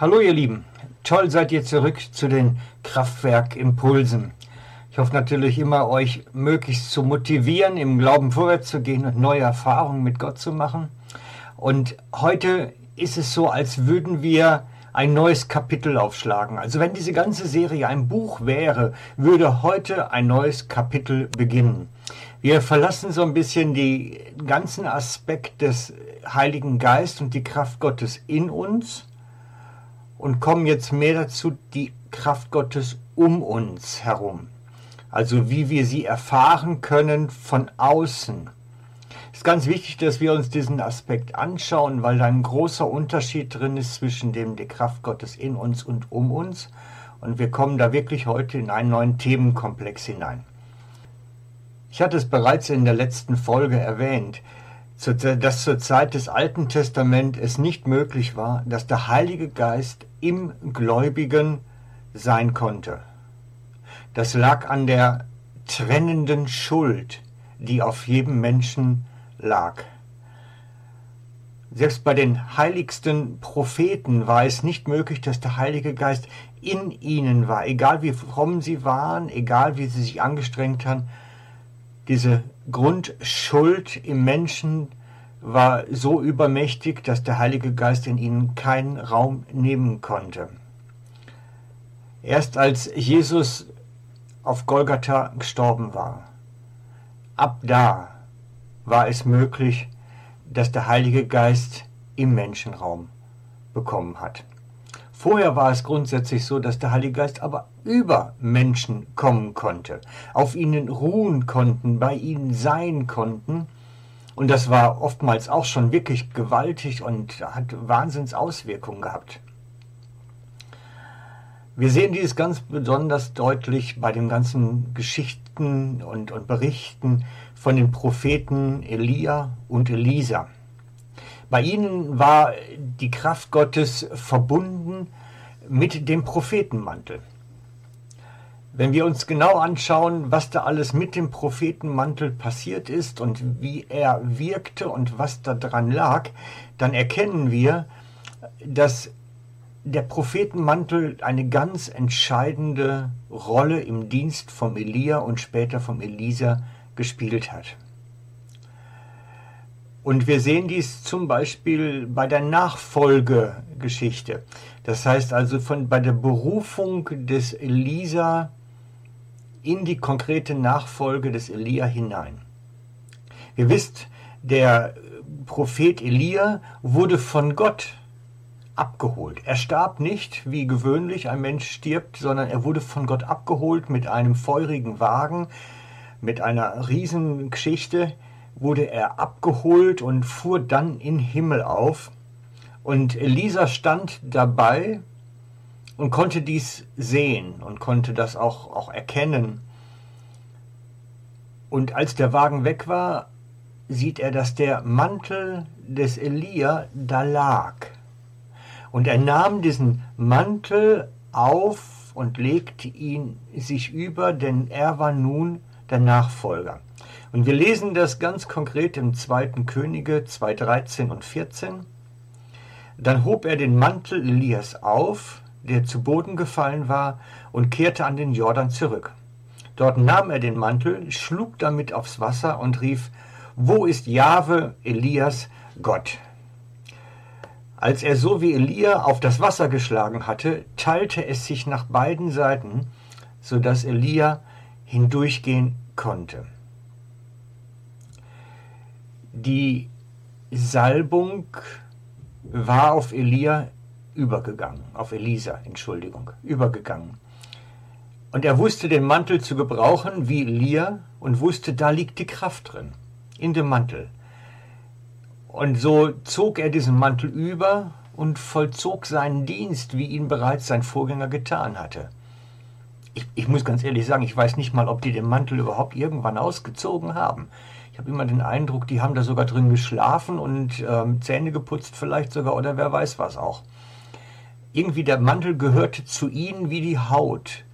Hallo ihr Lieben, toll seid ihr zurück zu den Kraftwerk-Impulsen. Ich hoffe natürlich immer, euch möglichst zu motivieren, im Glauben vorwärts zu gehen und neue Erfahrungen mit Gott zu machen. Und heute ist es so, als würden wir ein neues Kapitel aufschlagen. Also wenn diese ganze Serie ein Buch wäre, würde heute ein neues Kapitel beginnen. Wir verlassen so ein bisschen die ganzen Aspekt des Heiligen Geist und die Kraft Gottes in uns und kommen jetzt mehr dazu, die Kraft Gottes um uns herum. Also wie wir sie erfahren können von außen. Es ist ganz wichtig, dass wir uns diesen Aspekt anschauen, weil da ein großer Unterschied drin ist zwischen dem der Kraft Gottes in uns und um uns. Und wir kommen da wirklich heute in einen neuen Themenkomplex hinein. Ich hatte es bereits in der letzten Folge erwähnt dass zur Zeit des Alten Testaments es nicht möglich war, dass der Heilige Geist im Gläubigen sein konnte. Das lag an der trennenden Schuld, die auf jedem Menschen lag. Selbst bei den heiligsten Propheten war es nicht möglich, dass der Heilige Geist in ihnen war, egal wie fromm sie waren, egal wie sie sich angestrengt haben. Diese Grundschuld im Menschen war so übermächtig, dass der Heilige Geist in ihnen keinen Raum nehmen konnte. Erst als Jesus auf Golgatha gestorben war, ab da war es möglich, dass der Heilige Geist im Menschenraum bekommen hat. Vorher war es grundsätzlich so, dass der Heilige Geist aber über Menschen kommen konnte, auf ihnen ruhen konnten, bei ihnen sein konnten. Und das war oftmals auch schon wirklich gewaltig und hat Wahnsinnsauswirkungen gehabt. Wir sehen dies ganz besonders deutlich bei den ganzen Geschichten und, und Berichten von den Propheten Elia und Elisa. Bei ihnen war die Kraft Gottes verbunden mit dem Prophetenmantel. Wenn wir uns genau anschauen, was da alles mit dem Prophetenmantel passiert ist und wie er wirkte und was da dran lag, dann erkennen wir, dass der Prophetenmantel eine ganz entscheidende Rolle im Dienst vom Elia und später vom Elisa gespielt hat. Und wir sehen dies zum Beispiel bei der Nachfolgegeschichte. Das heißt also von, bei der Berufung des Elisa in die konkrete Nachfolge des Elia hinein. Ihr wisst, der Prophet Elia wurde von Gott abgeholt. Er starb nicht, wie gewöhnlich ein Mensch stirbt, sondern er wurde von Gott abgeholt mit einem feurigen Wagen, mit einer Riesengeschichte, wurde er abgeholt und fuhr dann in Himmel auf. Und Elisa stand dabei und konnte dies sehen und konnte das auch, auch erkennen. Und als der Wagen weg war, sieht er, dass der Mantel des Elia da lag. Und er nahm diesen Mantel auf und legte ihn sich über, denn er war nun der Nachfolger. Und wir lesen das ganz konkret im 2. Könige 2, 13 und 14. Dann hob er den Mantel Elias auf, der zu Boden gefallen war, und kehrte an den Jordan zurück. Dort nahm er den Mantel, schlug damit aufs Wasser und rief, Wo ist Jahwe, Elias, Gott? Als er so wie Elia auf das Wasser geschlagen hatte, teilte es sich nach beiden Seiten, so dass Elia hindurchgehen konnte. Die Salbung war auf Elia übergegangen, auf Elisa, Entschuldigung, übergegangen. Und er wusste den Mantel zu gebrauchen wie Elia und wusste, da liegt die Kraft drin, in dem Mantel. Und so zog er diesen Mantel über und vollzog seinen Dienst, wie ihn bereits sein Vorgänger getan hatte. Ich, ich muss ganz ehrlich sagen, ich weiß nicht mal, ob die den Mantel überhaupt irgendwann ausgezogen haben habe immer den Eindruck, die haben da sogar drin geschlafen und ähm, Zähne geputzt vielleicht sogar oder wer weiß was auch. Irgendwie der Mantel gehörte zu ihnen wie die Haut.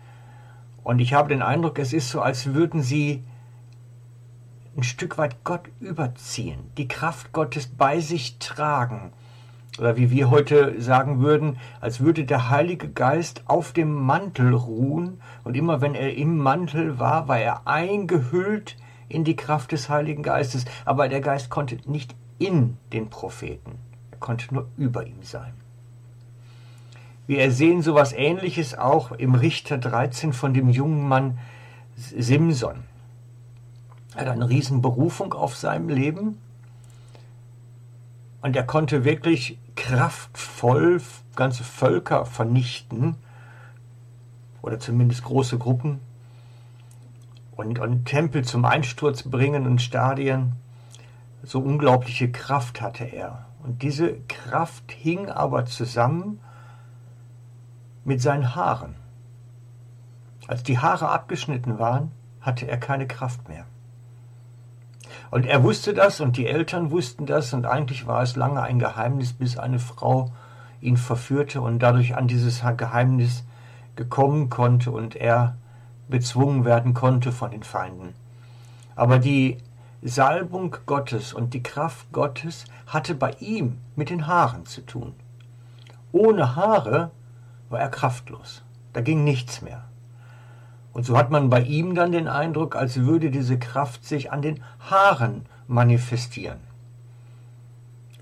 Und ich habe den Eindruck, es ist so, als würden sie ein Stück weit Gott überziehen, die Kraft Gottes bei sich tragen oder wie wir heute sagen würden, als würde der Heilige Geist auf dem Mantel ruhen und immer wenn er im Mantel war, war er eingehüllt in die Kraft des Heiligen Geistes, aber der Geist konnte nicht in den Propheten, er konnte nur über ihm sein. Wir sehen sowas ähnliches auch im Richter 13 von dem jungen Mann Simson. Er hat eine riesen Berufung auf seinem Leben und er konnte wirklich kraftvoll ganze Völker vernichten oder zumindest große Gruppen und, und Tempel zum Einsturz bringen und Stadien. So unglaubliche Kraft hatte er. Und diese Kraft hing aber zusammen mit seinen Haaren. Als die Haare abgeschnitten waren, hatte er keine Kraft mehr. Und er wusste das und die Eltern wussten das und eigentlich war es lange ein Geheimnis, bis eine Frau ihn verführte und dadurch an dieses Geheimnis gekommen konnte und er bezwungen werden konnte von den Feinden. Aber die Salbung Gottes und die Kraft Gottes hatte bei ihm mit den Haaren zu tun. Ohne Haare war er kraftlos. Da ging nichts mehr. Und so hat man bei ihm dann den Eindruck, als würde diese Kraft sich an den Haaren manifestieren.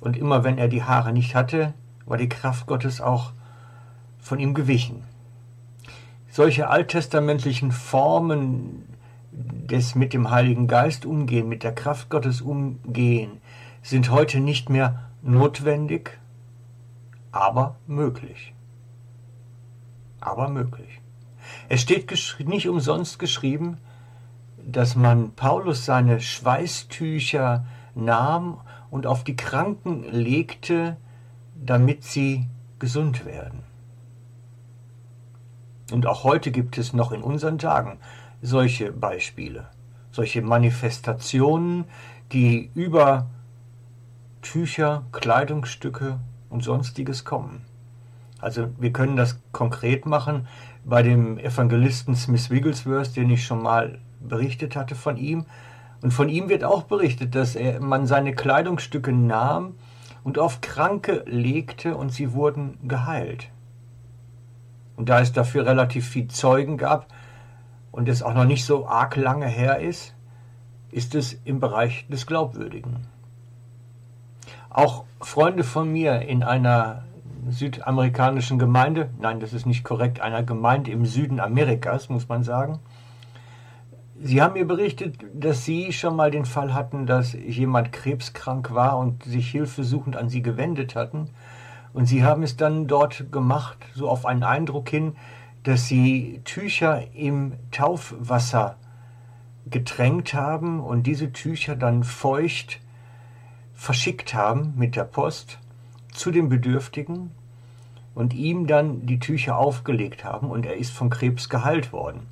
Und immer wenn er die Haare nicht hatte, war die Kraft Gottes auch von ihm gewichen. Solche alttestamentlichen Formen des mit dem Heiligen Geist umgehen, mit der Kraft Gottes umgehen, sind heute nicht mehr notwendig, aber möglich aber möglich. Es steht nicht umsonst geschrieben, dass man Paulus seine Schweißtücher nahm und auf die Kranken legte, damit sie gesund werden. Und auch heute gibt es noch in unseren Tagen solche Beispiele, solche Manifestationen, die über Tücher, Kleidungsstücke und sonstiges kommen. Also wir können das konkret machen bei dem Evangelisten Smith Wigglesworth, den ich schon mal berichtet hatte von ihm. Und von ihm wird auch berichtet, dass er, man seine Kleidungsstücke nahm und auf Kranke legte und sie wurden geheilt. Und da es dafür relativ viel Zeugen gab und es auch noch nicht so arg lange her ist, ist es im Bereich des Glaubwürdigen. Auch Freunde von mir in einer südamerikanischen Gemeinde, nein, das ist nicht korrekt, einer Gemeinde im Süden Amerikas, muss man sagen. Sie haben mir berichtet, dass Sie schon mal den Fall hatten, dass jemand krebskrank war und sich hilfesuchend an Sie gewendet hatten. Und Sie haben es dann dort gemacht, so auf einen Eindruck hin, dass Sie Tücher im Taufwasser getränkt haben und diese Tücher dann feucht verschickt haben mit der Post zu den Bedürftigen und ihm dann die Tücher aufgelegt haben und er ist von Krebs geheilt worden,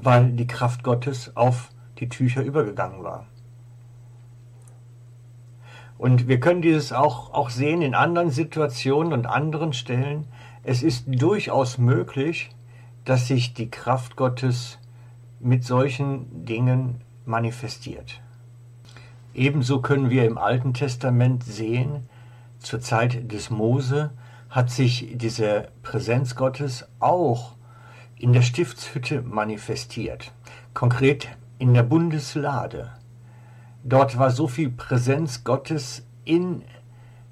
weil die Kraft Gottes auf die Tücher übergegangen war. Und wir können dieses auch, auch sehen in anderen Situationen und anderen Stellen. Es ist durchaus möglich, dass sich die Kraft Gottes mit solchen Dingen manifestiert. Ebenso können wir im Alten Testament sehen, zur Zeit des Mose hat sich diese Präsenz Gottes auch in der Stiftshütte manifestiert, konkret in der Bundeslade. Dort war so viel Präsenz Gottes in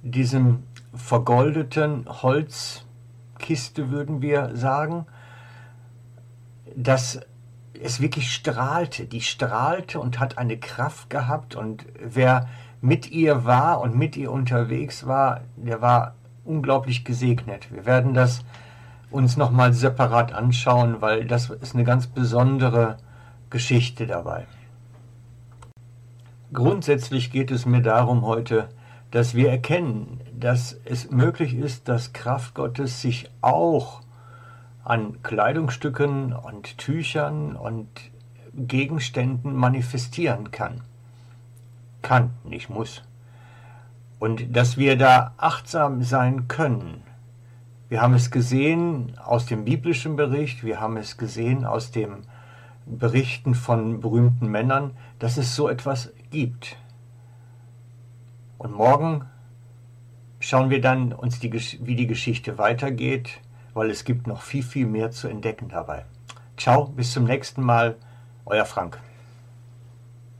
diesem vergoldeten Holzkiste, würden wir sagen, dass es wirklich strahlte. Die strahlte und hat eine Kraft gehabt und wer mit ihr war und mit ihr unterwegs war, der war unglaublich gesegnet. Wir werden das uns nochmal separat anschauen, weil das ist eine ganz besondere Geschichte dabei. Grundsätzlich geht es mir darum heute, dass wir erkennen, dass es möglich ist, dass Kraft Gottes sich auch an Kleidungsstücken und Tüchern und Gegenständen manifestieren kann kann, nicht muss. Und dass wir da achtsam sein können. Wir haben es gesehen aus dem biblischen Bericht, wir haben es gesehen aus den Berichten von berühmten Männern, dass es so etwas gibt. Und morgen schauen wir dann uns die, wie die Geschichte weitergeht, weil es gibt noch viel, viel mehr zu entdecken dabei. Ciao, bis zum nächsten Mal, euer Frank.